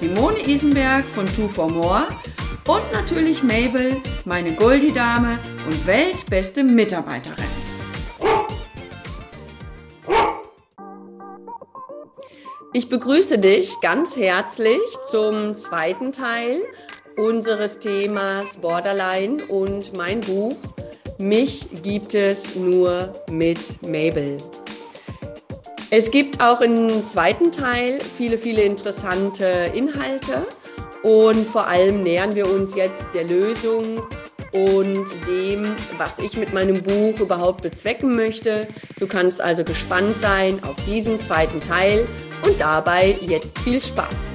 Simone Isenberg von Two for More und natürlich Mabel, meine Goldie-Dame und weltbeste Mitarbeiterin. Ich begrüße dich ganz herzlich zum zweiten Teil unseres Themas Borderline und mein Buch Mich gibt es nur mit Mabel. Es gibt auch im zweiten Teil viele, viele interessante Inhalte und vor allem nähern wir uns jetzt der Lösung und dem, was ich mit meinem Buch überhaupt bezwecken möchte. Du kannst also gespannt sein auf diesen zweiten Teil und dabei jetzt viel Spaß.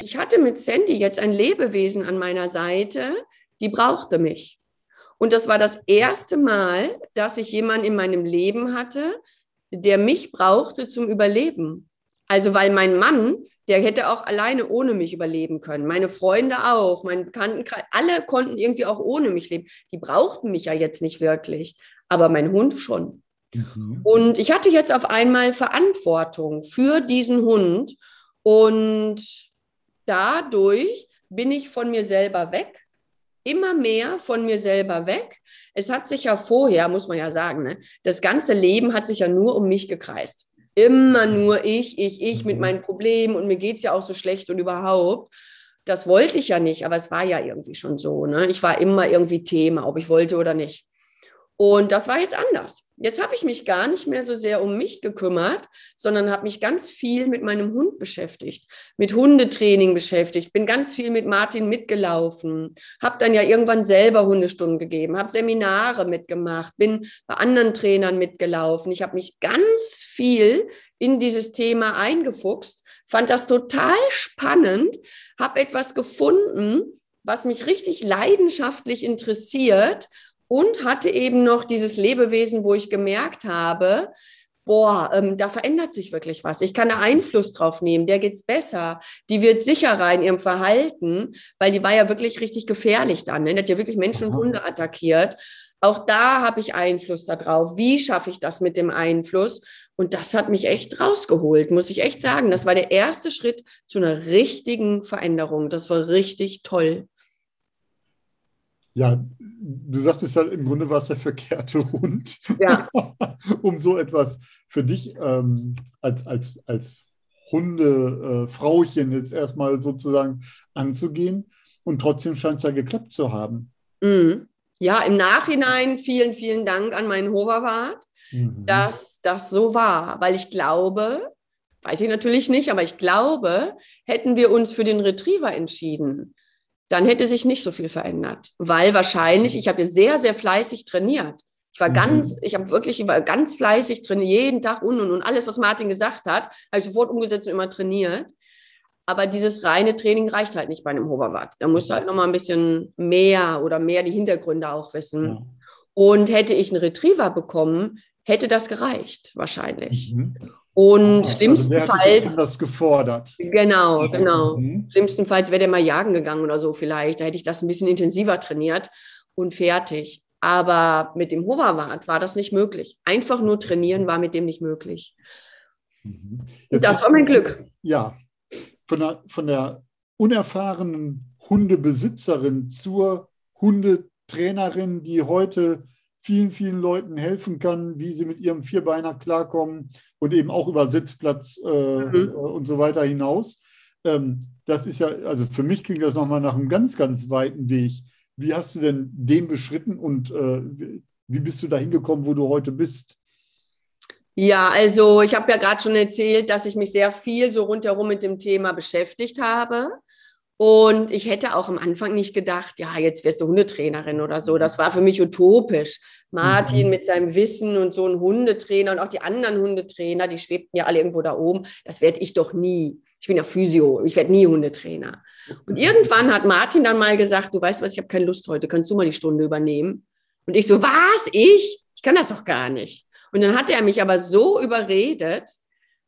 Ich hatte mit Sandy jetzt ein Lebewesen an meiner Seite, die brauchte mich. Und das war das erste Mal, dass ich jemanden in meinem Leben hatte, der mich brauchte zum Überleben. Also weil mein Mann, der hätte auch alleine ohne mich überleben können. Meine Freunde auch, mein Bekanntenkreis, alle konnten irgendwie auch ohne mich leben. Die brauchten mich ja jetzt nicht wirklich, aber mein Hund schon. Mhm. Und ich hatte jetzt auf einmal Verantwortung für diesen Hund und dadurch bin ich von mir selber weg immer mehr von mir selber weg. Es hat sich ja vorher, muss man ja sagen, ne, das ganze Leben hat sich ja nur um mich gekreist. Immer nur ich, ich, ich mit mhm. meinen Problemen und mir geht es ja auch so schlecht und überhaupt. Das wollte ich ja nicht, aber es war ja irgendwie schon so. Ne? Ich war immer irgendwie Thema, ob ich wollte oder nicht. Und das war jetzt anders. Jetzt habe ich mich gar nicht mehr so sehr um mich gekümmert, sondern habe mich ganz viel mit meinem Hund beschäftigt, mit Hundetraining beschäftigt, bin ganz viel mit Martin mitgelaufen, habe dann ja irgendwann selber Hundestunden gegeben, habe Seminare mitgemacht, bin bei anderen Trainern mitgelaufen. Ich habe mich ganz viel in dieses Thema eingefuchst, fand das total spannend, habe etwas gefunden, was mich richtig leidenschaftlich interessiert und hatte eben noch dieses Lebewesen, wo ich gemerkt habe, boah, ähm, da verändert sich wirklich was. Ich kann da Einfluss drauf nehmen, der geht's besser. Die wird sicherer in ihrem Verhalten, weil die war ja wirklich richtig gefährlich dann. Ne? Die hat ja wirklich Menschen und Hunde attackiert. Auch da habe ich Einfluss darauf. Wie schaffe ich das mit dem Einfluss? Und das hat mich echt rausgeholt, muss ich echt sagen. Das war der erste Schritt zu einer richtigen Veränderung. Das war richtig toll. Ja, du sagtest ja, im Grunde war es der verkehrte Hund, ja. um so etwas für dich ähm, als, als, als Hundefrauchen äh, jetzt erstmal sozusagen anzugehen. Und trotzdem scheint es ja geklappt zu haben. Mhm. Ja, im Nachhinein vielen, vielen Dank an meinen Hoverwart, mhm. dass das so war, weil ich glaube, weiß ich natürlich nicht, aber ich glaube, hätten wir uns für den Retriever entschieden, dann hätte sich nicht so viel verändert, weil wahrscheinlich, ich habe ja sehr, sehr fleißig trainiert. Ich war mhm. ganz, ich habe wirklich ich war ganz fleißig trainiert, jeden Tag und und und alles, was Martin gesagt hat, habe ich sofort umgesetzt und immer trainiert. Aber dieses reine Training reicht halt nicht bei einem Hoverwart. Da musst du halt nochmal ein bisschen mehr oder mehr die Hintergründe auch wissen. Ja. Und hätte ich einen Retriever bekommen, hätte das gereicht, wahrscheinlich. Mhm. Und also schlimmstenfalls. das gefordert. Genau, genau. Mhm. Schlimmstenfalls wäre der mal jagen gegangen oder so vielleicht. Da hätte ich das ein bisschen intensiver trainiert und fertig. Aber mit dem Hoverwart war das nicht möglich. Einfach nur trainieren war mit dem nicht möglich. Mhm. das war mein Glück. Ja, von der, von der unerfahrenen Hundebesitzerin zur Hundetrainerin, die heute vielen, vielen Leuten helfen kann, wie sie mit ihrem Vierbeiner klarkommen und eben auch über Sitzplatz äh, mhm. Äh, und so weiter hinaus. Ähm, das ist ja, also für mich klingt das nochmal nach einem ganz, ganz weiten Weg. Wie hast du denn den beschritten und äh, wie bist du da hingekommen, wo du heute bist? Ja, also ich habe ja gerade schon erzählt, dass ich mich sehr viel so rundherum mit dem Thema beschäftigt habe Und ich hätte auch am Anfang nicht gedacht, ja, jetzt wirst du Hundetrainerin oder so. Das war für mich utopisch. Martin mhm. mit seinem Wissen und so ein Hundetrainer und auch die anderen Hundetrainer, die schwebten ja alle irgendwo da oben. Das werde ich doch nie. Ich bin ja Physio, ich werde nie Hundetrainer. Und irgendwann hat Martin dann mal gesagt, du weißt was, ich habe keine Lust heute, kannst du mal die Stunde übernehmen? Und ich so, was, ich? Ich kann das doch gar nicht. Und dann hat er mich aber so überredet,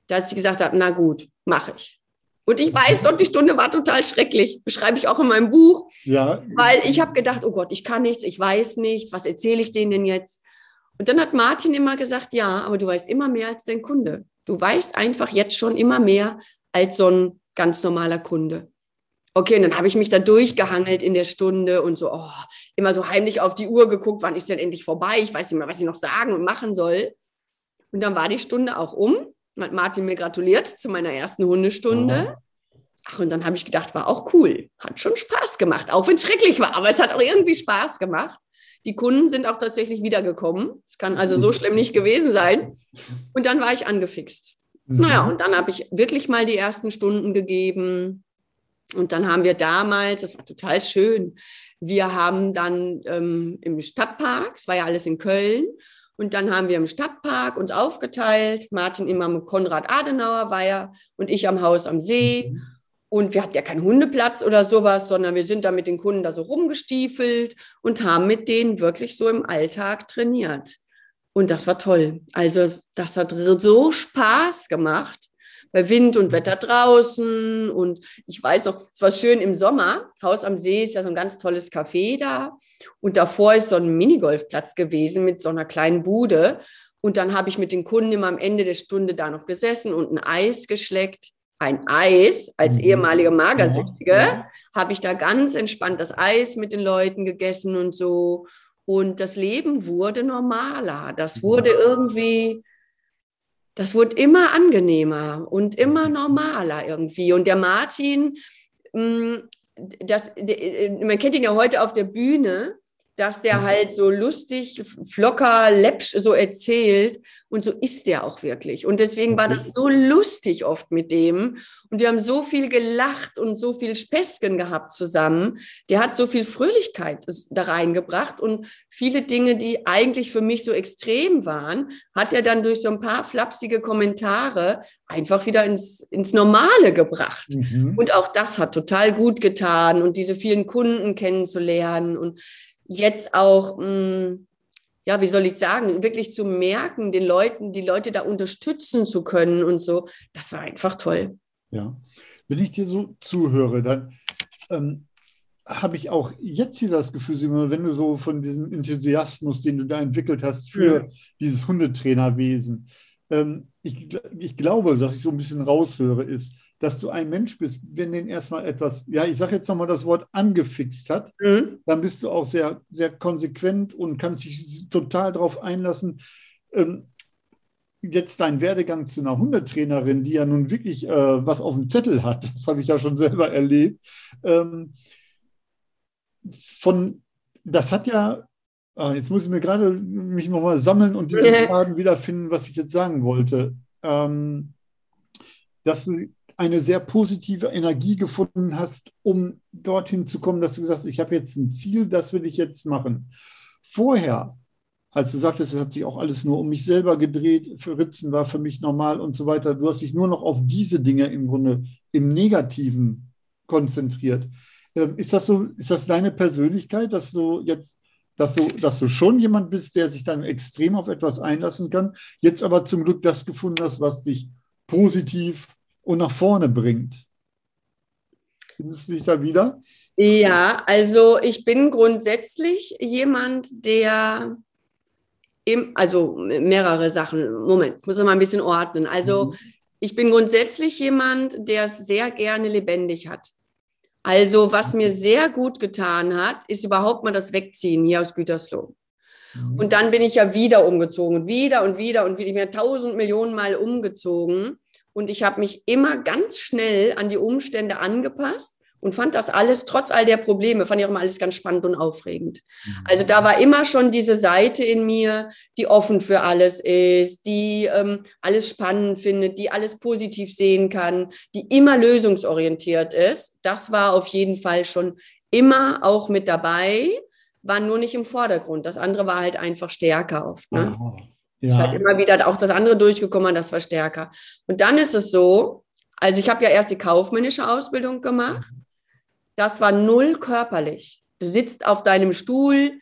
dass ich gesagt habe, na gut, mache ich. Und ich weiß doch, die Stunde war total schrecklich. Beschreibe ich auch in meinem Buch. Ja. Weil ich habe gedacht, oh Gott, ich kann nichts, ich weiß nicht, was erzähle ich denen denn jetzt? Und dann hat Martin immer gesagt, ja, aber du weißt immer mehr als dein Kunde. Du weißt einfach jetzt schon immer mehr als so ein ganz normaler Kunde. Okay, und dann habe ich mich da durchgehangelt in der Stunde und so, oh, immer so heimlich auf die Uhr geguckt, wann ist denn endlich vorbei? Ich weiß nicht mehr, was ich noch sagen und machen soll. Und dann war die Stunde auch um hat Martin mir gratuliert zu meiner ersten Hundestunde. Oh. Ach, und dann habe ich gedacht, war auch cool. Hat schon Spaß gemacht, auch wenn es schrecklich war, aber es hat auch irgendwie Spaß gemacht. Die Kunden sind auch tatsächlich wiedergekommen. Es kann also so schlimm nicht gewesen sein. Und dann war ich angefixt. Mhm. Naja, und dann habe ich wirklich mal die ersten Stunden gegeben. Und dann haben wir damals, das war total schön, wir haben dann ähm, im Stadtpark, es war ja alles in Köln, und dann haben wir im Stadtpark uns aufgeteilt. Martin immer mit Konrad Adenauer war ja und ich am Haus am See. Mhm. Und wir hatten ja keinen Hundeplatz oder sowas, sondern wir sind da mit den Kunden da so rumgestiefelt und haben mit denen wirklich so im Alltag trainiert. Und das war toll. Also das hat so Spaß gemacht bei Wind und Wetter draußen. Und ich weiß noch, es war schön im Sommer. Haus am See ist ja so ein ganz tolles Café da. Und davor ist so ein Minigolfplatz gewesen mit so einer kleinen Bude. Und dann habe ich mit den Kunden immer am Ende der Stunde da noch gesessen und ein Eis geschleckt. Ein Eis als mhm. ehemalige Magersüchtige ja. habe ich da ganz entspannt das Eis mit den Leuten gegessen und so. Und das Leben wurde normaler. Das wurde irgendwie das wurde immer angenehmer und immer normaler irgendwie. Und der Martin, mm, das, man kennt ihn ja heute auf der Bühne, dass der mhm. halt so lustig, flocker, läppsch so erzählt. Und so ist der auch wirklich. Und deswegen war das so lustig oft mit dem. Und wir haben so viel gelacht und so viel Späßchen gehabt zusammen. Der hat so viel Fröhlichkeit da reingebracht und viele Dinge, die eigentlich für mich so extrem waren, hat er dann durch so ein paar flapsige Kommentare einfach wieder ins, ins Normale gebracht. Mhm. Und auch das hat total gut getan und diese vielen Kunden kennenzulernen und jetzt auch, mh, mm, ja, wie soll ich sagen, wirklich zu merken, den Leuten, die Leute da unterstützen zu können und so, das war einfach toll. Ja, wenn ich dir so zuhöre, dann ähm, habe ich auch jetzt hier das Gefühl, Simon, wenn du so von diesem Enthusiasmus, den du da entwickelt hast für ja. dieses Hundetrainerwesen, ähm, ich, ich glaube, dass ich so ein bisschen raushöre, ist, dass du ein Mensch bist, wenn den erstmal etwas, ja, ich sage jetzt nochmal das Wort angefixt hat, mhm. dann bist du auch sehr, sehr konsequent und kannst dich total darauf einlassen. Ähm, jetzt dein Werdegang zu einer Hundetrainerin, die ja nun wirklich äh, was auf dem Zettel hat, das habe ich ja schon selber erlebt. Ähm, von, das hat ja, ah, jetzt muss ich mir gerade mich nochmal sammeln und diesen Faden wiederfinden, was ich jetzt sagen wollte. Ähm, dass du eine sehr positive Energie gefunden hast, um dorthin zu kommen, dass du gesagt hast, ich habe jetzt ein Ziel, das will ich jetzt machen. Vorher, als du sagtest, es hat sich auch alles nur um mich selber gedreht, für Ritzen war für mich normal und so weiter, du hast dich nur noch auf diese Dinge im Grunde im Negativen konzentriert. Ähm, ist das so, ist das deine Persönlichkeit, dass du jetzt dass du, dass du schon jemand bist, der sich dann extrem auf etwas einlassen kann, jetzt aber zum Glück das gefunden hast, was dich positiv und nach vorne bringt. Findest du dich da wieder? Ja, also ich bin grundsätzlich jemand, der im, also mehrere Sachen. Moment, ich muss mal ein bisschen ordnen. Also mhm. ich bin grundsätzlich jemand, der es sehr gerne lebendig hat. Also was mir sehr gut getan hat, ist überhaupt mal das Wegziehen hier aus Gütersloh. Mhm. Und dann bin ich ja wieder umgezogen, wieder und wieder und wieder, ich bin tausend Millionen Mal umgezogen. Und ich habe mich immer ganz schnell an die Umstände angepasst und fand das alles, trotz all der Probleme, fand ich auch immer alles ganz spannend und aufregend. Mhm. Also da war immer schon diese Seite in mir, die offen für alles ist, die ähm, alles spannend findet, die alles positiv sehen kann, die immer lösungsorientiert ist. Das war auf jeden Fall schon immer auch mit dabei, war nur nicht im Vordergrund. Das andere war halt einfach stärker oft. Ne? Ja. Ist halt immer wieder auch das andere durchgekommen, das war stärker. Und dann ist es so, also ich habe ja erst die kaufmännische Ausbildung gemacht. Das war null körperlich. Du sitzt auf deinem Stuhl,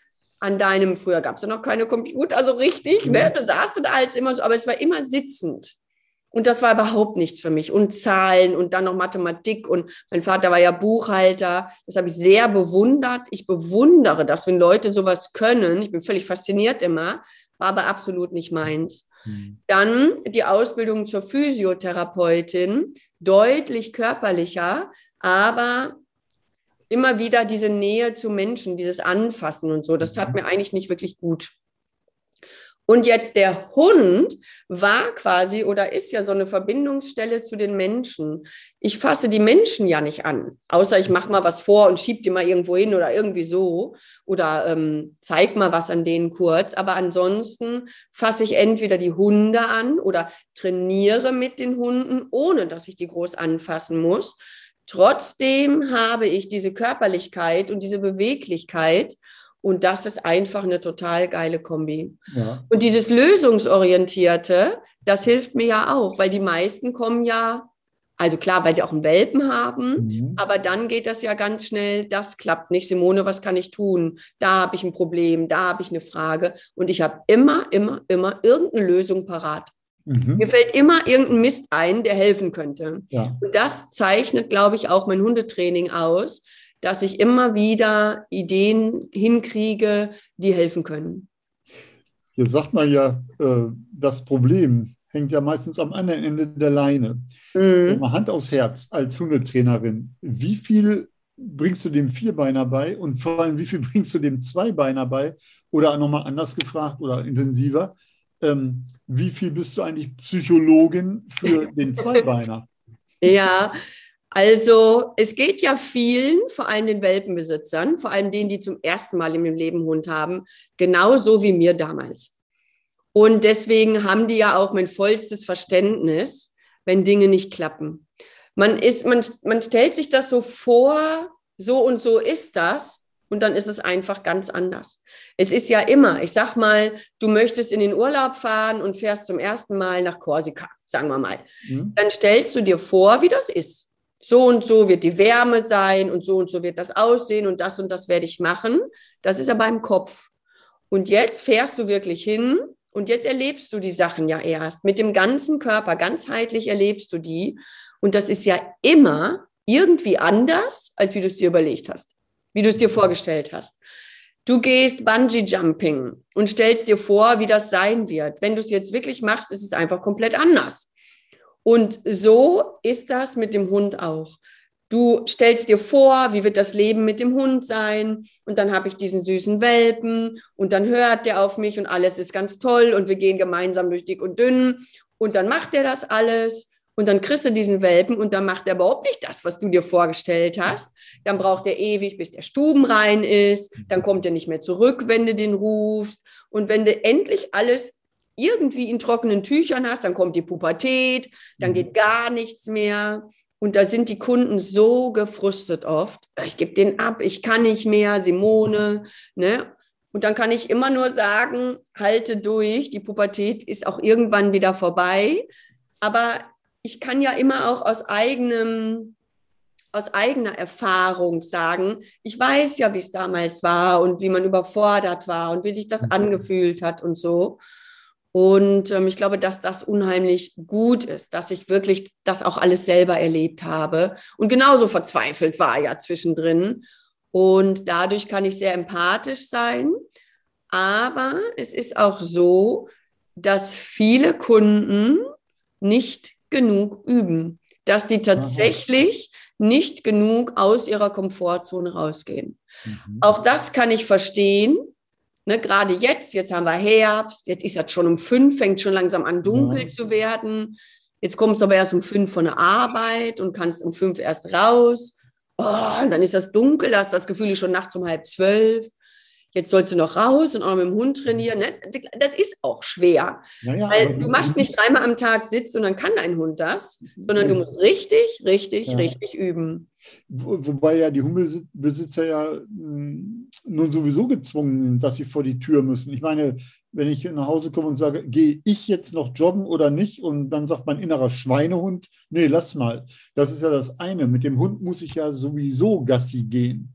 an deinem, früher gab es ja noch keine Computer so richtig, ne? Da saßt du da als immer so, aber es war immer sitzend. Und das war überhaupt nichts für mich. Und Zahlen und dann noch Mathematik. Und mein Vater war ja Buchhalter. Das habe ich sehr bewundert. Ich bewundere das, wenn Leute sowas können. Ich bin völlig fasziniert immer, war aber absolut nicht meins. Mhm. Dann die Ausbildung zur Physiotherapeutin, deutlich körperlicher, aber immer wieder diese Nähe zu Menschen, dieses Anfassen und so. Das tat mhm. mir eigentlich nicht wirklich gut. Und jetzt der Hund war quasi oder ist ja so eine Verbindungsstelle zu den Menschen. Ich fasse die Menschen ja nicht an, außer ich mache mal was vor und schiebe die mal irgendwo hin oder irgendwie so oder ähm, zeig mal was an denen kurz. Aber ansonsten fasse ich entweder die Hunde an oder trainiere mit den Hunden, ohne dass ich die groß anfassen muss. Trotzdem habe ich diese Körperlichkeit und diese Beweglichkeit und das ist einfach eine total geile Kombi. Ja. Und dieses Lösungsorientierte, das hilft mir ja auch, weil die meisten kommen ja, also klar, weil sie auch einen Welpen haben, mhm. aber dann geht das ja ganz schnell, das klappt nicht. Simone, was kann ich tun? Da habe ich ein Problem, da habe ich eine Frage. Und ich habe immer, immer, immer irgendeine Lösung parat. Mhm. Mir fällt immer irgendein Mist ein, der helfen könnte. Ja. Und das zeichnet, glaube ich, auch mein Hundetraining aus, dass ich immer wieder Ideen hinkriege, die helfen können. Hier sagt man ja, äh, das Problem hängt ja meistens am anderen Ende der Leine. Mhm. Mal Hand aufs Herz als Hundetrainerin. Wie viel bringst du dem Vierbeiner bei und vor allem, wie viel bringst du dem Zweibeiner bei? Oder nochmal anders gefragt oder intensiver, ähm, wie viel bist du eigentlich Psychologin für den Zweibeiner? Ja, also es geht ja vielen, vor allem den Welpenbesitzern, vor allem denen, die zum ersten Mal in ihrem Leben Hund haben, genauso wie mir damals. Und deswegen haben die ja auch mein vollstes Verständnis, wenn Dinge nicht klappen. Man, ist, man, man stellt sich das so vor, so und so ist das. Und dann ist es einfach ganz anders. Es ist ja immer, ich sag mal, du möchtest in den Urlaub fahren und fährst zum ersten Mal nach Korsika, sagen wir mal. Mhm. Dann stellst du dir vor, wie das ist so und so wird die Wärme sein und so und so wird das aussehen und das und das werde ich machen. Das ist aber im Kopf. Und jetzt fährst du wirklich hin und jetzt erlebst du die Sachen ja erst. Mit dem ganzen Körper, ganzheitlich erlebst du die. Und das ist ja immer irgendwie anders, als wie du es dir überlegt hast, wie du es dir vorgestellt hast. Du gehst Bungee Jumping und stellst dir vor, wie das sein wird. Wenn du es jetzt wirklich machst, ist es einfach komplett anders. Und so ist das mit dem Hund auch. Du stellst dir vor, wie wird das Leben mit dem Hund sein? Und dann habe ich diesen süßen Welpen und dann hört der auf mich und alles ist ganz toll und wir gehen gemeinsam durch dick und dünn und dann macht er das alles und dann kriegst du diesen Welpen und dann macht er überhaupt nicht das, was du dir vorgestellt hast. Dann braucht er ewig, bis der Stuben rein ist. Dann kommt er nicht mehr zurück, wenn du den rufst. Und wenn du endlich alles irgendwie in trockenen Tüchern hast, dann kommt die Pubertät, dann mhm. geht gar nichts mehr. Und da sind die Kunden so gefrustet oft. Ich gebe den ab, ich kann nicht mehr, Simone. Ne? Und dann kann ich immer nur sagen, halte durch, die Pubertät ist auch irgendwann wieder vorbei. Aber ich kann ja immer auch aus eigenem, aus eigener Erfahrung sagen, ich weiß ja, wie es damals war und wie man überfordert war und wie sich das mhm. angefühlt hat und so. Und ähm, ich glaube, dass das unheimlich gut ist, dass ich wirklich das auch alles selber erlebt habe und genauso verzweifelt war ja zwischendrin. Und dadurch kann ich sehr empathisch sein. Aber es ist auch so, dass viele Kunden nicht genug üben, dass die tatsächlich nicht genug aus ihrer Komfortzone rausgehen. Mhm. Auch das kann ich verstehen, Ne, gerade jetzt, jetzt haben wir Herbst, jetzt ist das schon um fünf, fängt schon langsam an dunkel ja. zu werden. Jetzt kommst du aber erst um fünf von der Arbeit und kannst um fünf erst raus. Oh, und dann ist das dunkel, hast das Gefühl, schon nachts um halb zwölf. Jetzt sollst du noch raus und auch mit dem Hund trainieren. Ne? Das ist auch schwer. Naja, weil du machst nicht dreimal am Tag Sitz und dann kann dein Hund das, sondern du musst richtig, richtig, ja. richtig üben. Wobei ja die Hundebesitzer ja hm, nun sowieso gezwungen sind, dass sie vor die Tür müssen. Ich meine, wenn ich nach Hause komme und sage, gehe ich jetzt noch joggen oder nicht? Und dann sagt mein innerer Schweinehund, nee, lass mal. Das ist ja das eine. Mit dem Hund muss ich ja sowieso Gassi gehen.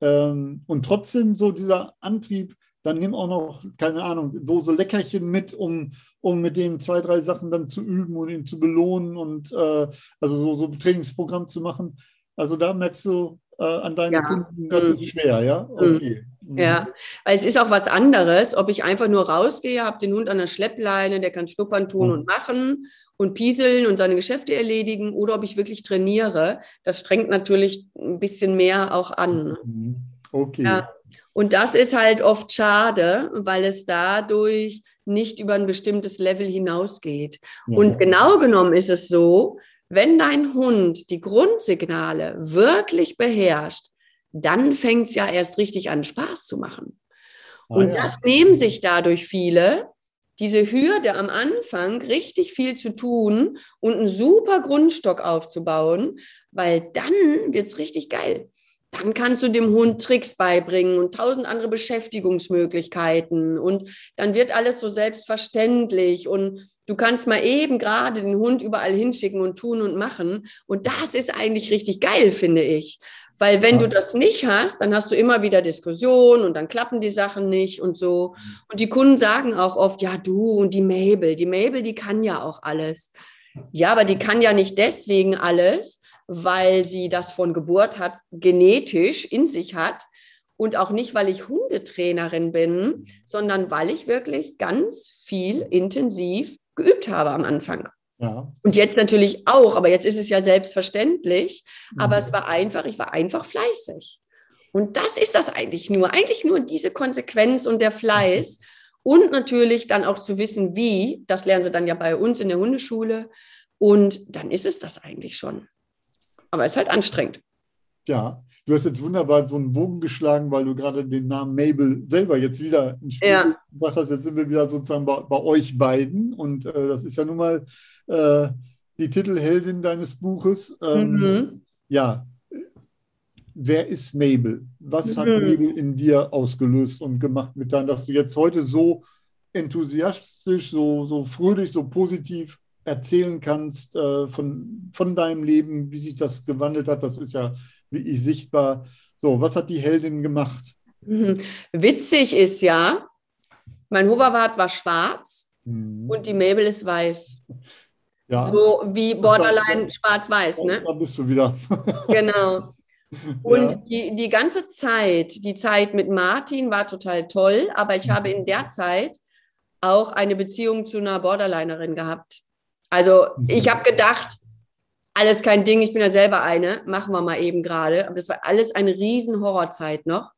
Ähm, und trotzdem so dieser Antrieb, dann nimm auch noch, keine Ahnung, Dose Leckerchen mit, um, um mit denen zwei, drei Sachen dann zu üben und ihn zu belohnen und äh, also so, so ein Trainingsprogramm zu machen. Also da merkst du äh, an deinen ja. Kunden, das mhm. ist schwer, ja? Mhm. Okay. Mhm. Ja, weil es ist auch was anderes, ob ich einfach nur rausgehe, habe den Hund an der Schleppleine, der kann schnuppern, tun mhm. und machen und pieseln und seine Geschäfte erledigen oder ob ich wirklich trainiere. Das strengt natürlich ein bisschen mehr auch an. Mhm. Okay. Ja. Und das ist halt oft schade, weil es dadurch nicht über ein bestimmtes Level hinausgeht. Ja. Und genau genommen ist es so, wenn dein Hund die Grundsignale wirklich beherrscht, dann fängt es ja erst richtig an, Spaß zu machen. Ah, und ja. das nehmen sich dadurch viele, diese Hürde am Anfang richtig viel zu tun und einen super Grundstock aufzubauen, weil dann wird es richtig geil. Dann kannst du dem Hund Tricks beibringen und tausend andere Beschäftigungsmöglichkeiten und dann wird alles so selbstverständlich und du kannst mal eben gerade den Hund überall hinschicken und tun und machen und das ist eigentlich richtig geil, finde ich. Weil wenn ja. du das nicht hast, dann hast du immer wieder Diskussionen und dann klappen die Sachen nicht und so. Und die Kunden sagen auch oft, ja, du und die Mabel, die Mabel, die kann ja auch alles. Ja, aber die kann ja nicht deswegen alles, weil sie das von Geburt hat, genetisch in sich hat. Und auch nicht, weil ich Hundetrainerin bin, sondern weil ich wirklich ganz viel intensiv geübt habe am Anfang. Ja. Und jetzt natürlich auch, aber jetzt ist es ja selbstverständlich. Aber mhm. es war einfach, ich war einfach fleißig. Und das ist das eigentlich nur, eigentlich nur diese Konsequenz und der Fleiß. Und natürlich dann auch zu wissen, wie, das lernen sie dann ja bei uns in der Hundeschule. Und dann ist es das eigentlich schon. Aber es ist halt anstrengend. Ja, du hast jetzt wunderbar so einen Bogen geschlagen, weil du gerade den Namen Mabel selber jetzt wieder ins Spiel ja. gebracht hast. Jetzt sind wir wieder sozusagen bei, bei euch beiden. Und äh, das ist ja nun mal äh, die Titelheldin deines Buches. Ähm, mhm. Ja, wer ist Mabel? Was mhm. hat Mabel in dir ausgelöst und gemacht mit deinem, dass du jetzt heute so enthusiastisch, so, so fröhlich, so positiv erzählen kannst äh, von, von deinem Leben, wie sich das gewandelt hat. Das ist ja wie ich sichtbar. So, was hat die Heldin gemacht? Mhm. Witzig ist ja, mein Hoverwart war schwarz mhm. und die Mabel ist weiß. Ja. So wie Borderline schwarz-weiß, ne? Da bist du wieder. genau. Und ja. die, die ganze Zeit, die Zeit mit Martin war total toll, aber ich habe in der Zeit auch eine Beziehung zu einer Borderlinerin gehabt. Also ich habe gedacht, alles kein Ding, ich bin ja selber eine, machen wir mal eben gerade. Aber das war alles eine riesen Horrorzeit noch.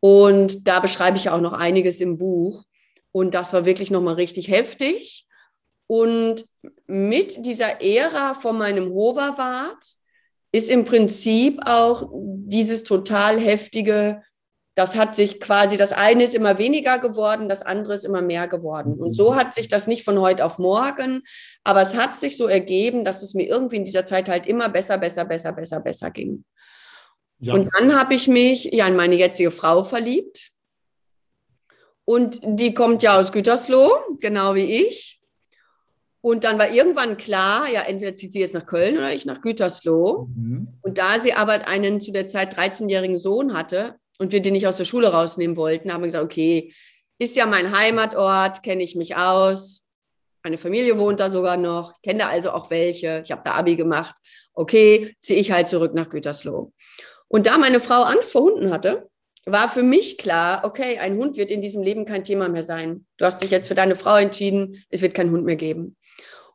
Und da beschreibe ich ja auch noch einiges im Buch. Und das war wirklich nochmal richtig heftig. Und mit dieser Ära von meinem Hoverwart ist im Prinzip auch dieses total heftige das hat sich quasi, das eine ist immer weniger geworden, das andere ist immer mehr geworden. Und so hat sich das nicht von heute auf morgen, aber es hat sich so ergeben, dass es mir irgendwie in dieser Zeit halt immer besser, besser, besser, besser, besser ging. Ja. Und dann habe ich mich ja in meine jetzige Frau verliebt. Und die kommt ja aus Gütersloh, genau wie ich. Und dann war irgendwann klar, ja, entweder zieht sie jetzt nach Köln oder ich nach Gütersloh. Mhm. Und da sie aber einen zu der Zeit 13-jährigen Sohn hatte, und wir den nicht aus der Schule rausnehmen wollten, haben wir gesagt, okay, ist ja mein Heimatort, kenne ich mich aus. Meine Familie wohnt da sogar noch, kenne da also auch welche. Ich habe da Abi gemacht. Okay, ziehe ich halt zurück nach Gütersloh. Und da meine Frau Angst vor Hunden hatte, war für mich klar, okay, ein Hund wird in diesem Leben kein Thema mehr sein. Du hast dich jetzt für deine Frau entschieden, es wird keinen Hund mehr geben.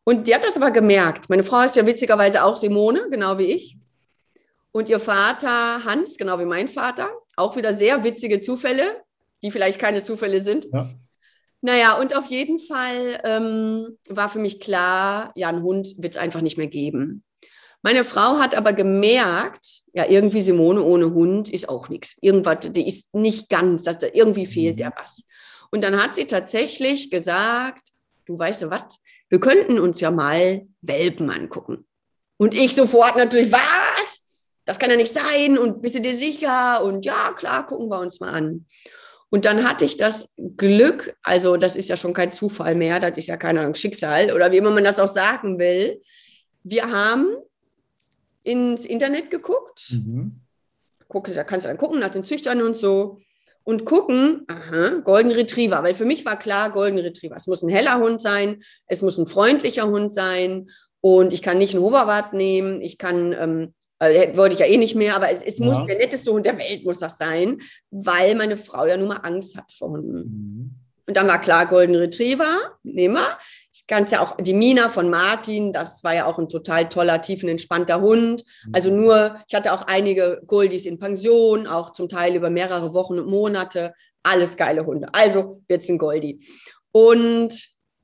Und die hat das aber gemerkt. Meine Frau ist ja witzigerweise auch Simone, genau wie ich. Und ihr Vater Hans, genau wie mein Vater, auch wieder sehr witzige Zufälle, die vielleicht keine Zufälle sind. Ja. Naja, und auf jeden Fall ähm, war für mich klar, ja, einen Hund wird es einfach nicht mehr geben. Meine Frau hat aber gemerkt, ja, irgendwie Simone ohne Hund ist auch nichts. Irgendwas, die ist nicht ganz, das, irgendwie fehlt der was. Und dann hat sie tatsächlich gesagt, du weißt du was, wir könnten uns ja mal Welpen angucken. Und ich sofort natürlich, was? Das kann ja nicht sein und bist du dir sicher? Und ja, klar, gucken wir uns mal an. Und dann hatte ich das Glück, also das ist ja schon kein Zufall mehr, das ist ja kein Schicksal oder wie immer man das auch sagen will. Wir haben ins Internet geguckt. Mhm. Guck, da kannst du dann gucken nach den Züchtern und so. Und gucken, aha, Golden Retriever. Weil für mich war klar, Golden Retriever. Es muss ein heller Hund sein, es muss ein freundlicher Hund sein. Und ich kann nicht einen Hoverwart nehmen, ich kann ähm, also, wollte ich ja eh nicht mehr, aber es, es ja. muss der netteste Hund der Welt muss das sein, weil meine Frau ja nun mal Angst hat vor Hunden. Mhm. Und dann war klar, Golden Retriever, nehmen wir. Ich kannte ja auch die Mina von Martin, das war ja auch ein total toller, tiefenentspannter Hund. Mhm. Also nur, ich hatte auch einige Goldies in Pension, auch zum Teil über mehrere Wochen und Monate. Alles geile Hunde. Also wird's ein Goldie. Und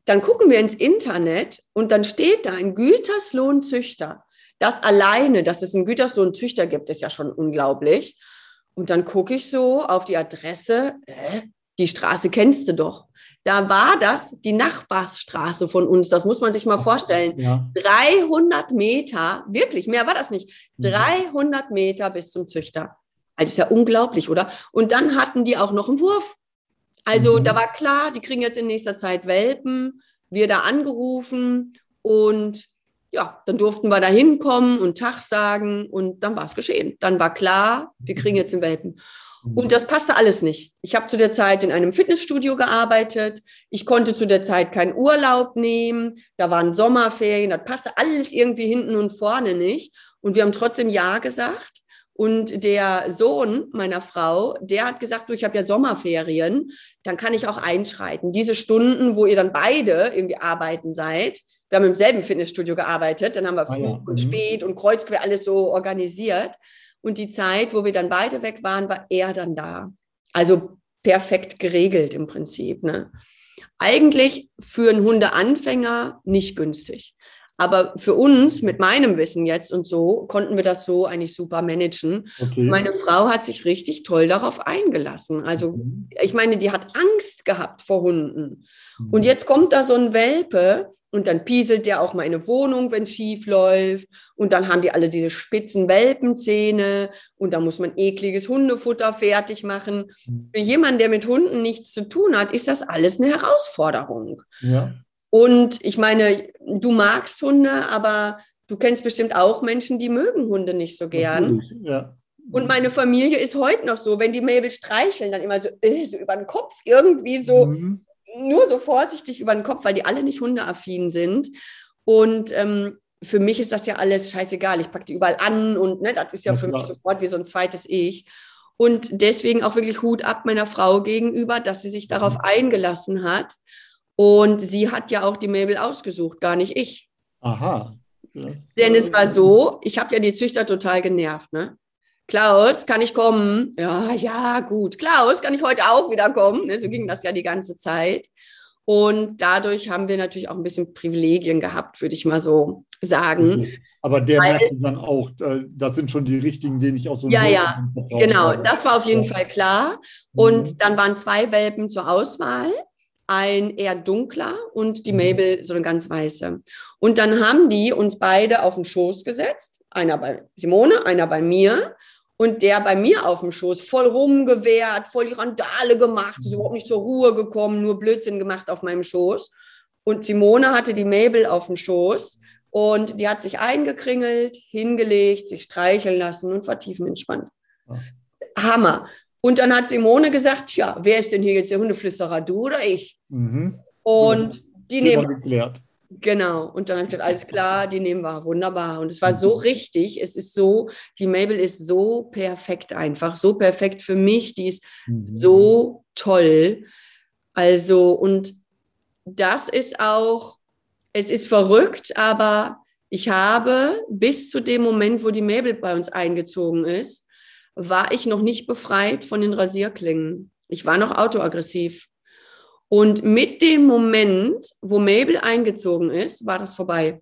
dann gucken wir ins Internet und dann steht da ein Güterslohnzüchter das alleine, dass es in Gütersloh einen Züchter gibt, ist ja schon unglaublich. Und dann gucke ich so auf die Adresse, äh, die Straße kennst du doch. Da war das die Nachbarsstraße von uns. Das muss man sich mal vorstellen. Ja. 300 Meter, wirklich, mehr war das nicht. 300 mhm. Meter bis zum Züchter. Das ist ja unglaublich, oder? Und dann hatten die auch noch einen Wurf. Also mhm. da war klar, die kriegen jetzt in nächster Zeit Welpen. Wir da angerufen und ja, dann durften wir da hinkommen und Tag sagen und dann war es geschehen. Dann war klar, wir kriegen jetzt einen Welpen. Und das passte alles nicht. Ich habe zu der Zeit in einem Fitnessstudio gearbeitet. Ich konnte zu der Zeit keinen Urlaub nehmen. Da waren Sommerferien. Das passte alles irgendwie hinten und vorne nicht. Und wir haben trotzdem Ja gesagt. Und der Sohn meiner Frau, der hat gesagt, du, ich habe ja Sommerferien, dann kann ich auch einschreiten. Diese Stunden, wo ihr dann beide irgendwie arbeiten seid, wir haben im selben Fitnessstudio gearbeitet, dann haben wir früh ah, ja. und mhm. spät und kreuzquer alles so organisiert. Und die Zeit, wo wir dann beide weg waren, war er dann da. Also perfekt geregelt im Prinzip. Ne? Eigentlich für einen Hundeanfänger nicht günstig. Aber für uns, mit meinem Wissen jetzt und so, konnten wir das so eigentlich super managen. Okay. Meine Frau hat sich richtig toll darauf eingelassen. Also, mhm. ich meine, die hat Angst gehabt vor Hunden. Mhm. Und jetzt kommt da so ein Welpe, und dann pieselt der auch mal in eine Wohnung, wenn es schief läuft. Und dann haben die alle diese spitzen Welpenzähne. Und da muss man ekliges Hundefutter fertig machen. Mhm. Für jemanden, der mit Hunden nichts zu tun hat, ist das alles eine Herausforderung. Ja. Und ich meine, du magst Hunde, aber du kennst bestimmt auch Menschen, die mögen Hunde nicht so gern. Ja. Und meine Familie ist heute noch so, wenn die Mabel streicheln, dann immer so, äh, so über den Kopf, irgendwie so, mhm nur so vorsichtig über den Kopf, weil die alle nicht hundeaffin sind. Und ähm, für mich ist das ja alles scheißegal. Ich packe die überall an und ne, das ist ja, ja für klar. mich sofort wie so ein zweites Ich. Und deswegen auch wirklich Hut ab meiner Frau gegenüber, dass sie sich darauf mhm. eingelassen hat. Und sie hat ja auch die Mabel ausgesucht, gar nicht ich. Aha. Das, Denn es war so, ich habe ja die Züchter total genervt. Ne? Klaus, kann ich kommen? Ja, ja, gut. Klaus, kann ich heute auch wieder kommen? Ne, so ging das ja die ganze Zeit. Und dadurch haben wir natürlich auch ein bisschen Privilegien gehabt, würde ich mal so sagen. Aber der Weil, merkt dann auch, äh, das sind schon die richtigen, denen ich auch so. Ja, ja, genau. Das war auf jeden. Fall klar. Und mhm. dann waren zwei Welpen zur Auswahl. Ein eher dunkler und die mhm. Mabel so eine ganz weiße. Und dann haben die uns beide auf den Schoß gesetzt. Einer bei Simone, einer bei mir und der bei mir auf dem Schoß voll rumgewehrt, voll die Randale gemacht, ist überhaupt nicht zur Ruhe gekommen, nur Blödsinn gemacht auf meinem Schoß. Und Simone hatte die Mabel auf dem Schoß und die hat sich eingekringelt, hingelegt, sich streicheln lassen und war tiefenentspannt. Ja. Hammer. Und dann hat Simone gesagt, ja, wer ist denn hier jetzt der Hundeflüsterer, du oder ich? Mhm. Und die nehmen, geklärt. Genau. Und dann habe ich gesagt, alles klar, die nehmen wir. Wunderbar. Und es war so mhm. richtig. Es ist so, die Mabel ist so perfekt einfach. So perfekt für mich. Die ist mhm. so toll. Also, und das ist auch, es ist verrückt, aber ich habe bis zu dem Moment, wo die Mabel bei uns eingezogen ist, war ich noch nicht befreit von den Rasierklingen. Ich war noch autoaggressiv. Und mit dem Moment, wo Mabel eingezogen ist, war das vorbei.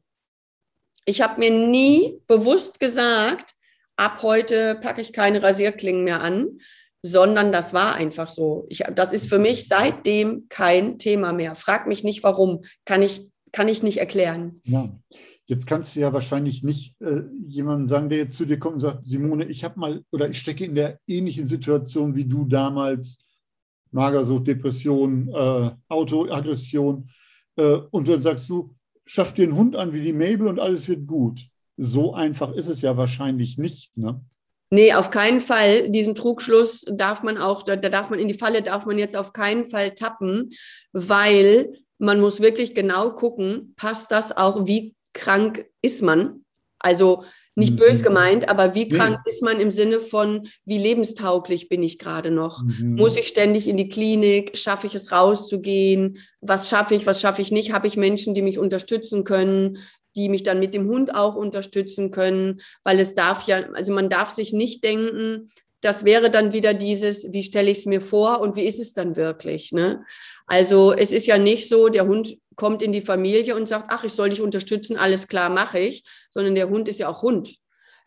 Ich habe mir nie bewusst gesagt, ab heute packe ich keine Rasierklingen mehr an, sondern das war einfach so. Ich, das ist für mich seitdem kein Thema mehr. Frag mich nicht, warum. Kann ich, kann ich nicht erklären. Ja. Jetzt kannst du ja wahrscheinlich nicht äh, jemandem sagen, der jetzt zu dir kommt und sagt, Simone, ich habe mal oder ich stecke in der ähnlichen Situation wie du damals, Magersucht, Depression, äh, Autoaggression. Äh, und dann sagst du, schaff dir einen Hund an wie die Mabel und alles wird gut. So einfach ist es ja wahrscheinlich nicht. Ne? Nee, auf keinen Fall. Diesen Trugschluss darf man auch, da, da darf man in die Falle, darf man jetzt auf keinen Fall tappen, weil man muss wirklich genau gucken, passt das auch, wie krank ist man? Also nicht mhm. bös gemeint, aber wie krank nee. ist man im Sinne von, wie lebenstauglich bin ich gerade noch? Mhm. Muss ich ständig in die Klinik? Schaffe ich es rauszugehen? Was schaffe ich, was schaffe ich nicht? Habe ich Menschen, die mich unterstützen können? die mich dann mit dem Hund auch unterstützen können, weil es darf ja, also man darf sich nicht denken, das wäre dann wieder dieses, wie stelle ich es mir vor und wie ist es dann wirklich? Ne? Also es ist ja nicht so, der Hund kommt in die Familie und sagt, ach, ich soll dich unterstützen, alles klar, mache ich, sondern der Hund ist ja auch Hund.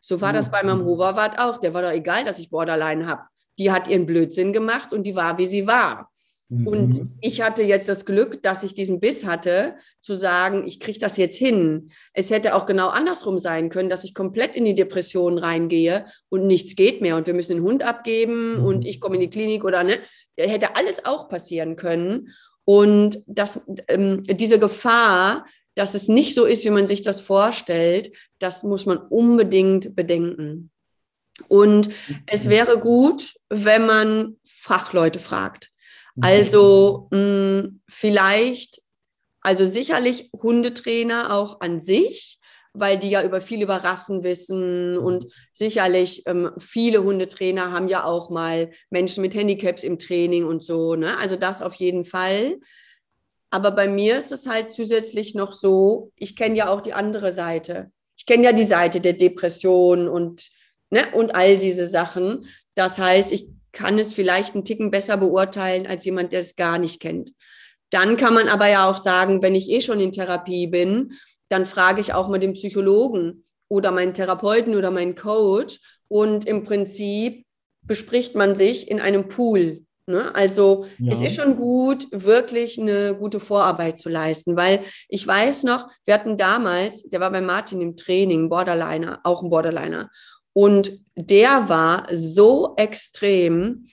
So war das bei meinem Hoverwart auch. Der war doch egal, dass ich Borderline habe. Die hat ihren Blödsinn gemacht und die war, wie sie war. Und mhm. ich hatte jetzt das Glück, dass ich diesen Biss hatte, zu sagen, ich kriege das jetzt hin. Es hätte auch genau andersrum sein können, dass ich komplett in die Depression reingehe und nichts geht mehr und wir müssen den Hund abgeben mhm. und ich komme in die Klinik oder ne. Hätte alles auch passieren können. Und das, ähm, diese Gefahr, dass es nicht so ist, wie man sich das vorstellt, das muss man unbedingt bedenken. Und es mhm. wäre gut, wenn man Fachleute fragt. Also mh, vielleicht, also sicherlich Hundetrainer auch an sich, weil die ja über viel über Rassen wissen und sicherlich ähm, viele Hundetrainer haben ja auch mal Menschen mit Handicaps im Training und so. Ne? Also das auf jeden Fall. Aber bei mir ist es halt zusätzlich noch so, ich kenne ja auch die andere Seite. Ich kenne ja die Seite der Depression und, ne, und all diese Sachen. Das heißt, ich kann es vielleicht einen Ticken besser beurteilen als jemand, der es gar nicht kennt. Dann kann man aber ja auch sagen, wenn ich eh schon in Therapie bin, dann frage ich auch mal den Psychologen oder meinen Therapeuten oder meinen Coach und im Prinzip bespricht man sich in einem Pool. Ne? Also ja. es ist schon gut, wirklich eine gute Vorarbeit zu leisten, weil ich weiß noch, wir hatten damals, der war bei Martin im Training, Borderliner, auch ein Borderliner. Und der war so extrem,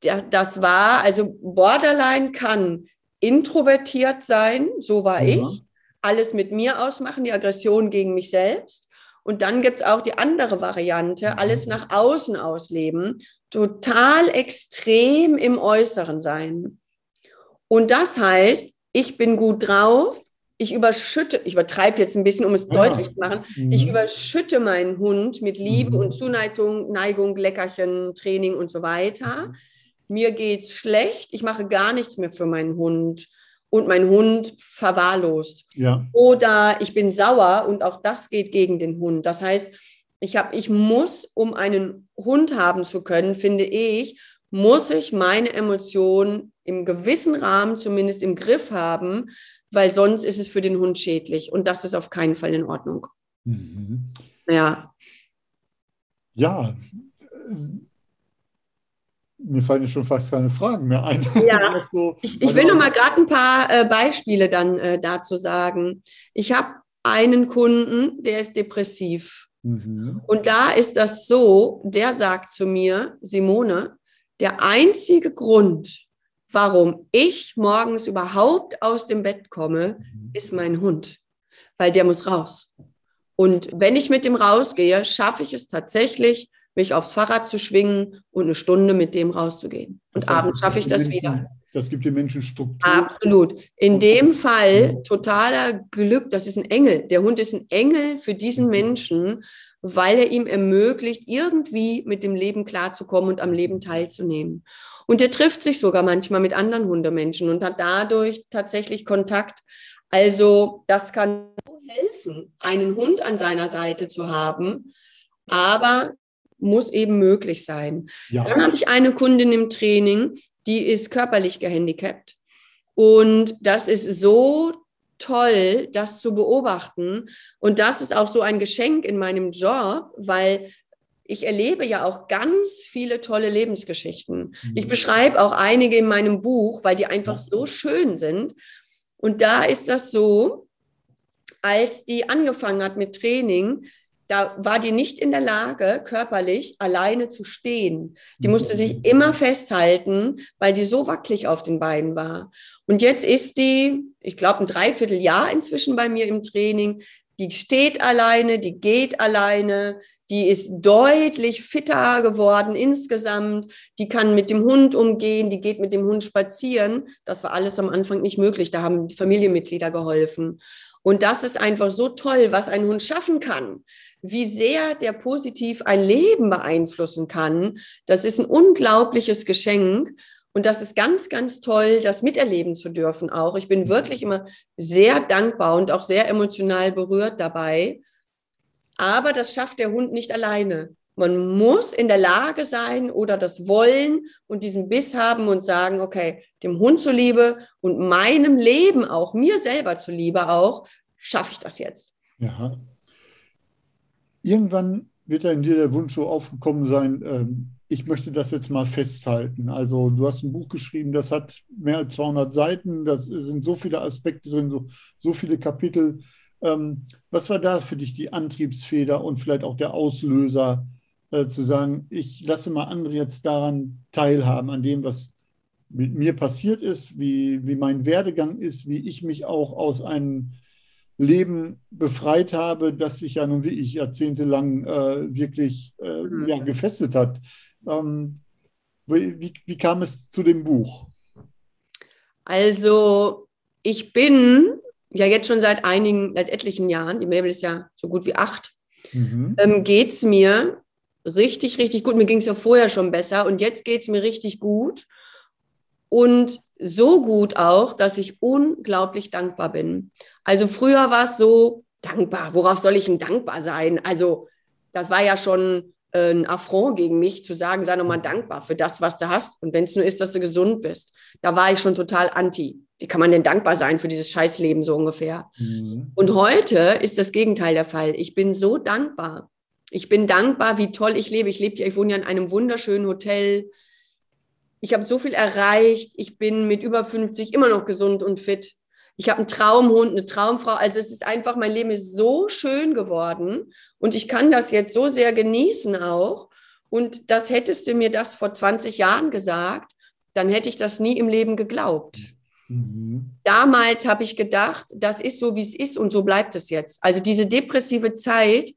das war, also Borderline kann introvertiert sein, so war ja. ich, alles mit mir ausmachen, die Aggression gegen mich selbst. Und dann gibt es auch die andere Variante, alles nach außen ausleben, total extrem im Äußeren sein. Und das heißt, ich bin gut drauf, ich überschütte, ich übertreibe jetzt ein bisschen, um es ja. deutlich zu machen, mhm. ich überschütte meinen Hund mit Liebe mhm. und Zuneigung, Neigung, Leckerchen, Training und so weiter. Mhm. Mir geht's schlecht, ich mache gar nichts mehr für meinen Hund und mein Hund verwahrlost. Ja. Oder ich bin sauer und auch das geht gegen den Hund. Das heißt, ich, hab, ich muss, um einen Hund haben zu können, finde ich, muss ich meine Emotionen im gewissen Rahmen zumindest im Griff haben, weil sonst ist es für den Hund schädlich und das ist auf keinen Fall in Ordnung. Mhm. Ja. Ja, mir fallen schon fast keine Fragen mehr ein. Ja, so, ich, ich will noch mal gerade ein paar äh, Beispiele dann äh, dazu sagen. Ich habe einen Kunden, der ist depressiv. Mhm. Und da ist das so, der sagt zu mir, Simone, der einzige Grund, warum ich morgens überhaupt aus dem Bett komme, mhm. ist mein Hund, weil der muss raus. Und wenn ich mit dem rausgehe, schaffe ich es tatsächlich, mich aufs Fahrrad zu schwingen und eine Stunde mit dem rauszugehen. Und das heißt, abends schaffe ich das Menschen, wieder. Das gibt den Menschen Struktur. Absolut. In dem Fall totaler Glück. Das ist ein Engel. Der Hund ist ein Engel für diesen mhm. Menschen, weil er ihm ermöglicht, irgendwie mit dem Leben klarzukommen und am Leben teilzunehmen. Und er trifft sich sogar manchmal mit anderen Hundemenschen und hat dadurch tatsächlich Kontakt. Also das kann helfen, einen Hund an seiner Seite zu haben, aber muss eben möglich sein. Ja. Dann habe ich eine Kundin im Training, die ist körperlich gehandicapt. Und das ist so toll, das zu beobachten. Und das ist auch so ein Geschenk in meinem Job, weil ich erlebe ja auch ganz viele tolle Lebensgeschichten. Mhm. Ich beschreibe auch einige in meinem Buch, weil die einfach so schön sind. Und da ist das so, als die angefangen hat mit Training, da war die nicht in der Lage, körperlich alleine zu stehen. Die mhm. musste sich immer festhalten, weil die so wackelig auf den Beinen war. Und jetzt ist die, ich glaube, ein Dreivierteljahr inzwischen bei mir im Training. Die steht alleine, die geht alleine, die ist deutlich fitter geworden insgesamt. Die kann mit dem Hund umgehen, die geht mit dem Hund spazieren. Das war alles am Anfang nicht möglich. Da haben die Familienmitglieder geholfen. Und das ist einfach so toll, was ein Hund schaffen kann wie sehr der positiv ein Leben beeinflussen kann. Das ist ein unglaubliches Geschenk. Und das ist ganz, ganz toll, das miterleben zu dürfen auch. Ich bin wirklich immer sehr dankbar und auch sehr emotional berührt dabei. Aber das schafft der Hund nicht alleine. Man muss in der Lage sein oder das wollen und diesen Biss haben und sagen, okay, dem Hund zuliebe und meinem Leben auch, mir selber zuliebe auch, schaffe ich das jetzt. Ja, irgendwann wird in dir der Wunsch so aufgekommen sein, ähm, ich möchte das jetzt mal festhalten. Also du hast ein Buch geschrieben, das hat mehr als 200 Seiten, das sind so viele Aspekte drin, so, so viele Kapitel. Ähm, was war da für dich die Antriebsfeder und vielleicht auch der Auslöser, äh, zu sagen, ich lasse mal andere jetzt daran teilhaben, an dem, was mit mir passiert ist, wie, wie mein Werdegang ist, wie ich mich auch aus einem Leben befreit habe, das sich ja nun wie ich jahrzehntelang äh, wirklich äh, mhm. ja, gefesselt hat. Ähm, wie, wie kam es zu dem Buch? Also ich bin ja jetzt schon seit einigen, seit etlichen Jahren, die Mabel ist ja so gut wie acht, mhm. ähm, geht es mir richtig, richtig gut. Mir ging es ja vorher schon besser und jetzt geht es mir richtig gut. Und so gut auch, dass ich unglaublich dankbar bin. Also früher war es so, dankbar, worauf soll ich denn dankbar sein? Also das war ja schon äh, ein Affront gegen mich, zu sagen, sei nochmal dankbar für das, was du hast. Und wenn es nur ist, dass du gesund bist. Da war ich schon total anti. Wie kann man denn dankbar sein für dieses Scheißleben so ungefähr? Mhm. Und heute ist das Gegenteil der Fall. Ich bin so dankbar. Ich bin dankbar, wie toll ich lebe. Ich lebe ja, ich wohne ja in einem wunderschönen Hotel ich habe so viel erreicht. Ich bin mit über 50 immer noch gesund und fit. Ich habe einen Traumhund, eine Traumfrau. Also es ist einfach, mein Leben ist so schön geworden und ich kann das jetzt so sehr genießen auch. Und das hättest du mir das vor 20 Jahren gesagt, dann hätte ich das nie im Leben geglaubt. Mhm. Damals habe ich gedacht, das ist so, wie es ist und so bleibt es jetzt. Also diese depressive Zeit,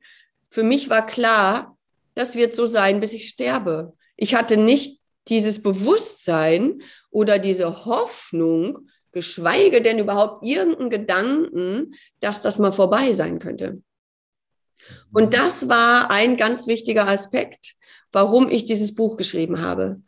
für mich war klar, das wird so sein, bis ich sterbe. Ich hatte nicht dieses Bewusstsein oder diese Hoffnung, geschweige denn überhaupt irgendeinen Gedanken, dass das mal vorbei sein könnte. Und das war ein ganz wichtiger Aspekt, warum ich dieses Buch geschrieben habe.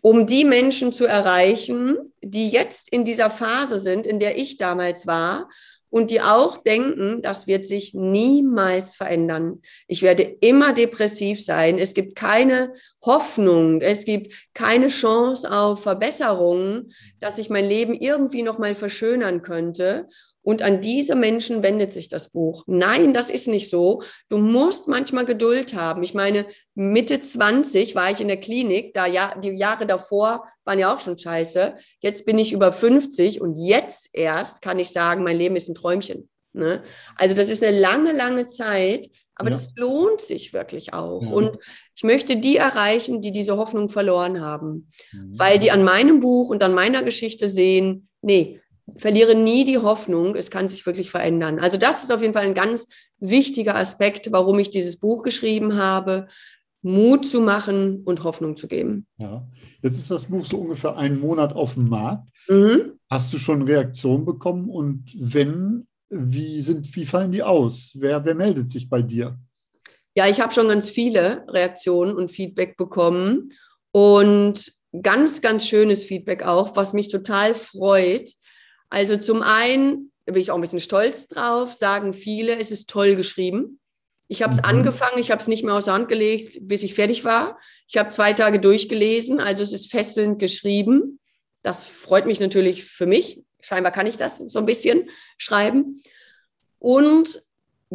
Um die Menschen zu erreichen, die jetzt in dieser Phase sind, in der ich damals war und die auch denken, das wird sich niemals verändern. Ich werde immer depressiv sein. Es gibt keine Hoffnung, es gibt keine Chance auf Verbesserung, dass ich mein Leben irgendwie noch mal verschönern könnte. Und an diese Menschen wendet sich das Buch. Nein, das ist nicht so. Du musst manchmal Geduld haben. Ich meine, Mitte 20 war ich in der Klinik, da ja, die Jahre davor waren ja auch schon scheiße. Jetzt bin ich über 50 und jetzt erst kann ich sagen, mein Leben ist ein Träumchen. Ne? Also das ist eine lange, lange Zeit, aber ja. das lohnt sich wirklich auch. Ja. Und ich möchte die erreichen, die diese Hoffnung verloren haben, mhm. weil die an meinem Buch und an meiner Geschichte sehen, nee, verliere nie die Hoffnung, es kann sich wirklich verändern. Also das ist auf jeden Fall ein ganz wichtiger Aspekt, warum ich dieses Buch geschrieben habe, Mut zu machen und Hoffnung zu geben. Ja, jetzt ist das Buch so ungefähr einen Monat auf dem Markt. Mhm. Hast du schon Reaktionen bekommen und wenn, wie, sind, wie fallen die aus? Wer, wer meldet sich bei dir? Ja, ich habe schon ganz viele Reaktionen und Feedback bekommen und ganz, ganz schönes Feedback auch, was mich total freut, also zum einen, da bin ich auch ein bisschen stolz drauf, sagen viele, es ist toll geschrieben. Ich habe es mhm. angefangen, ich habe es nicht mehr aus der Hand gelegt, bis ich fertig war. Ich habe zwei Tage durchgelesen, also es ist fesselnd geschrieben. Das freut mich natürlich für mich. Scheinbar kann ich das so ein bisschen schreiben. Und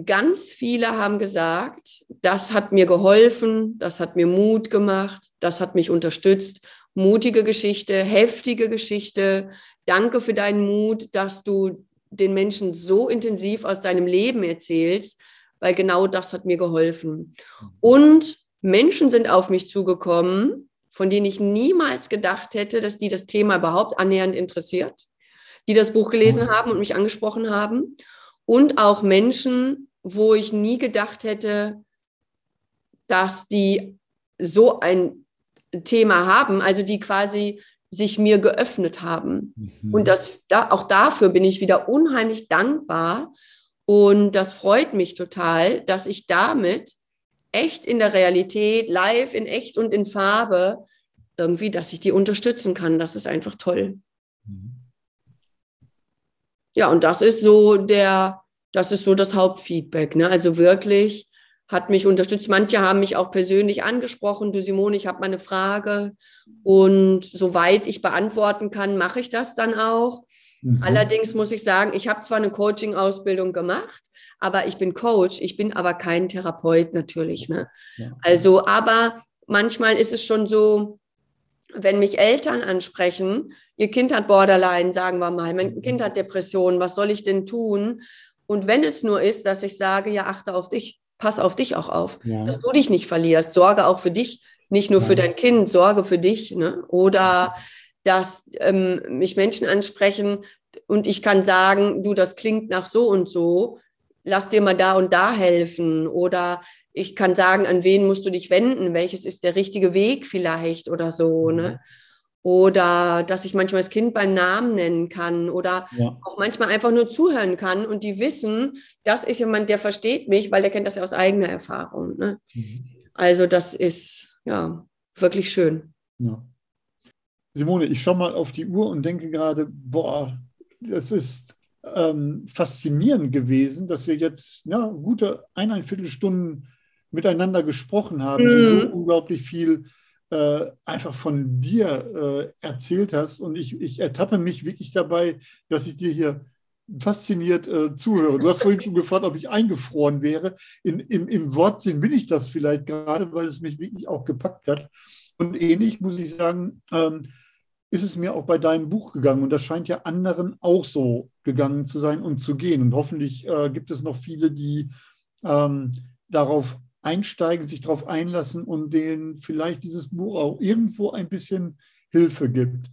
ganz viele haben gesagt, das hat mir geholfen, das hat mir Mut gemacht, das hat mich unterstützt. Mutige Geschichte, heftige Geschichte. Danke für deinen Mut, dass du den Menschen so intensiv aus deinem Leben erzählst, weil genau das hat mir geholfen. Und Menschen sind auf mich zugekommen, von denen ich niemals gedacht hätte, dass die das Thema überhaupt annähernd interessiert, die das Buch gelesen haben und mich angesprochen haben. Und auch Menschen, wo ich nie gedacht hätte, dass die so ein Thema haben, also die quasi sich mir geöffnet haben. Mhm. Und das, da, auch dafür bin ich wieder unheimlich dankbar. Und das freut mich total, dass ich damit echt in der Realität, live, in echt und in Farbe, irgendwie, dass ich die unterstützen kann. Das ist einfach toll. Mhm. Ja, und das ist so der, das ist so das Hauptfeedback. Ne? Also wirklich hat mich unterstützt. Manche haben mich auch persönlich angesprochen. Du Simone, ich habe mal eine Frage. Und soweit ich beantworten kann, mache ich das dann auch. Mhm. Allerdings muss ich sagen, ich habe zwar eine Coaching-Ausbildung gemacht, aber ich bin Coach, ich bin aber kein Therapeut natürlich. Ne? Ja. Also, aber manchmal ist es schon so, wenn mich Eltern ansprechen, ihr Kind hat Borderline, sagen wir mal, mein Kind hat Depressionen, was soll ich denn tun? Und wenn es nur ist, dass ich sage, ja, achte auf dich, pass auf dich auch auf, ja. dass du dich nicht verlierst, sorge auch für dich, nicht nur ja. für dein Kind, sorge für dich. Ne? Oder dass ähm, mich Menschen ansprechen und ich kann sagen, du, das klingt nach so und so, lass dir mal da und da helfen. Oder ich kann sagen, an wen musst du dich wenden, welches ist der richtige Weg vielleicht oder so. Ne? Oder dass ich manchmal das Kind beim Namen nennen kann oder ja. auch manchmal einfach nur zuhören kann und die wissen, das ist jemand, der versteht mich, weil der kennt das ja aus eigener Erfahrung. Ne? Mhm. Also das ist ja wirklich schön. Ja. Simone, ich schaue mal auf die Uhr und denke gerade, boah, das ist ähm, faszinierend gewesen, dass wir jetzt ja, gute eineinviertel Stunden miteinander gesprochen haben, mhm. so unglaublich viel äh, einfach von dir äh, erzählt hast. Und ich, ich ertappe mich wirklich dabei, dass ich dir hier fasziniert äh, zuhöre. Du hast vorhin schon gefragt, ob ich eingefroren wäre. In, im, Im Wortsinn bin ich das vielleicht gerade, weil es mich wirklich auch gepackt hat. Und ähnlich muss ich sagen, ähm, ist es mir auch bei deinem Buch gegangen. Und das scheint ja anderen auch so gegangen zu sein und zu gehen. Und hoffentlich äh, gibt es noch viele, die ähm, darauf einsteigen, sich darauf einlassen und denen vielleicht dieses Buch auch irgendwo ein bisschen Hilfe gibt.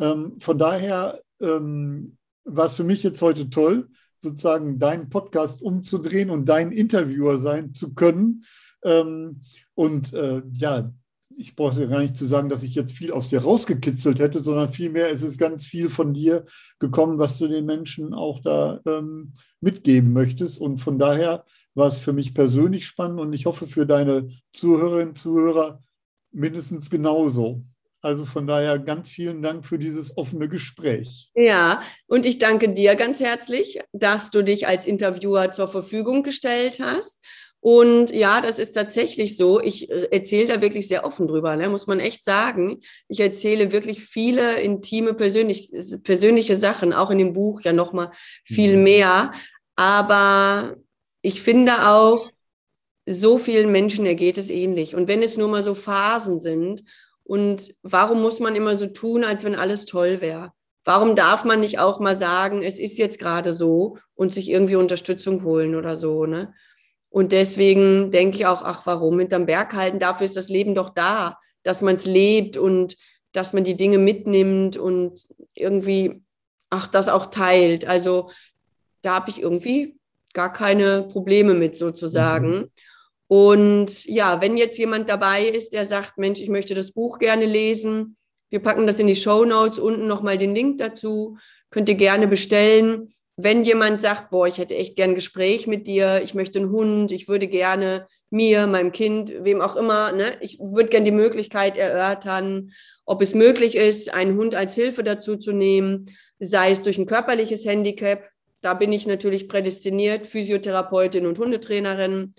Ähm, von daher ähm, war es für mich jetzt heute toll, sozusagen deinen Podcast umzudrehen und dein Interviewer sein zu können. Ähm, und äh, ja, ich brauche ja gar nicht zu sagen, dass ich jetzt viel aus dir rausgekitzelt hätte, sondern vielmehr ist es ganz viel von dir gekommen, was du den Menschen auch da ähm, mitgeben möchtest. Und von daher war es für mich persönlich spannend und ich hoffe für deine Zuhörerinnen und Zuhörer mindestens genauso. Also von daher ganz vielen Dank für dieses offene Gespräch. Ja, und ich danke dir ganz herzlich, dass du dich als Interviewer zur Verfügung gestellt hast. Und ja, das ist tatsächlich so. Ich äh, erzähle da wirklich sehr offen drüber, ne? muss man echt sagen. Ich erzähle wirklich viele intime, persönlich, persönliche Sachen, auch in dem Buch ja nochmal viel mhm. mehr. Aber ich finde auch, so vielen Menschen ergeht es ähnlich. Und wenn es nur mal so Phasen sind, und warum muss man immer so tun, als wenn alles toll wäre? Warum darf man nicht auch mal sagen, es ist jetzt gerade so und sich irgendwie Unterstützung holen oder so, ne? Und deswegen denke ich auch, ach, warum hinterm Berg halten? Dafür ist das Leben doch da, dass man es lebt und dass man die Dinge mitnimmt und irgendwie, ach, das auch teilt. Also da habe ich irgendwie gar keine Probleme mit sozusagen. Mhm. Und ja, wenn jetzt jemand dabei ist, der sagt, Mensch, ich möchte das Buch gerne lesen, wir packen das in die Show Notes unten nochmal den Link dazu, könnt ihr gerne bestellen wenn jemand sagt, boah, ich hätte echt gern ein Gespräch mit dir, ich möchte einen Hund, ich würde gerne mir, meinem Kind, wem auch immer, ne, ich würde gerne die Möglichkeit erörtern, ob es möglich ist, einen Hund als Hilfe dazu zu nehmen, sei es durch ein körperliches Handicap, da bin ich natürlich prädestiniert, Physiotherapeutin und Hundetrainerin,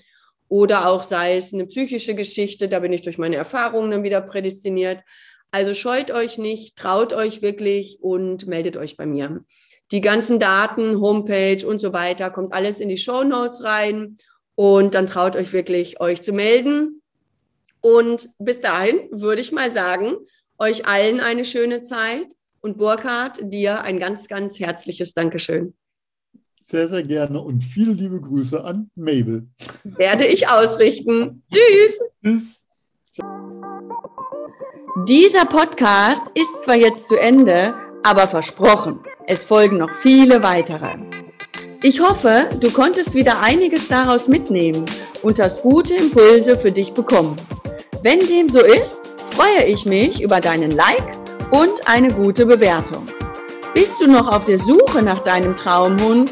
oder auch sei es eine psychische Geschichte, da bin ich durch meine Erfahrungen dann wieder prädestiniert. Also scheut euch nicht, traut euch wirklich und meldet euch bei mir. Die ganzen Daten, Homepage und so weiter, kommt alles in die Show Notes rein. Und dann traut euch wirklich, euch zu melden. Und bis dahin würde ich mal sagen, euch allen eine schöne Zeit. Und Burkhard, dir ein ganz, ganz herzliches Dankeschön. Sehr, sehr gerne und viele liebe Grüße an Mabel. Werde ich ausrichten. Tschüss. Tschüss. Dieser Podcast ist zwar jetzt zu Ende, aber versprochen, es folgen noch viele weitere. Ich hoffe, du konntest wieder einiges daraus mitnehmen und hast gute Impulse für dich bekommen. Wenn dem so ist, freue ich mich über deinen Like und eine gute Bewertung. Bist du noch auf der Suche nach deinem Traumhund?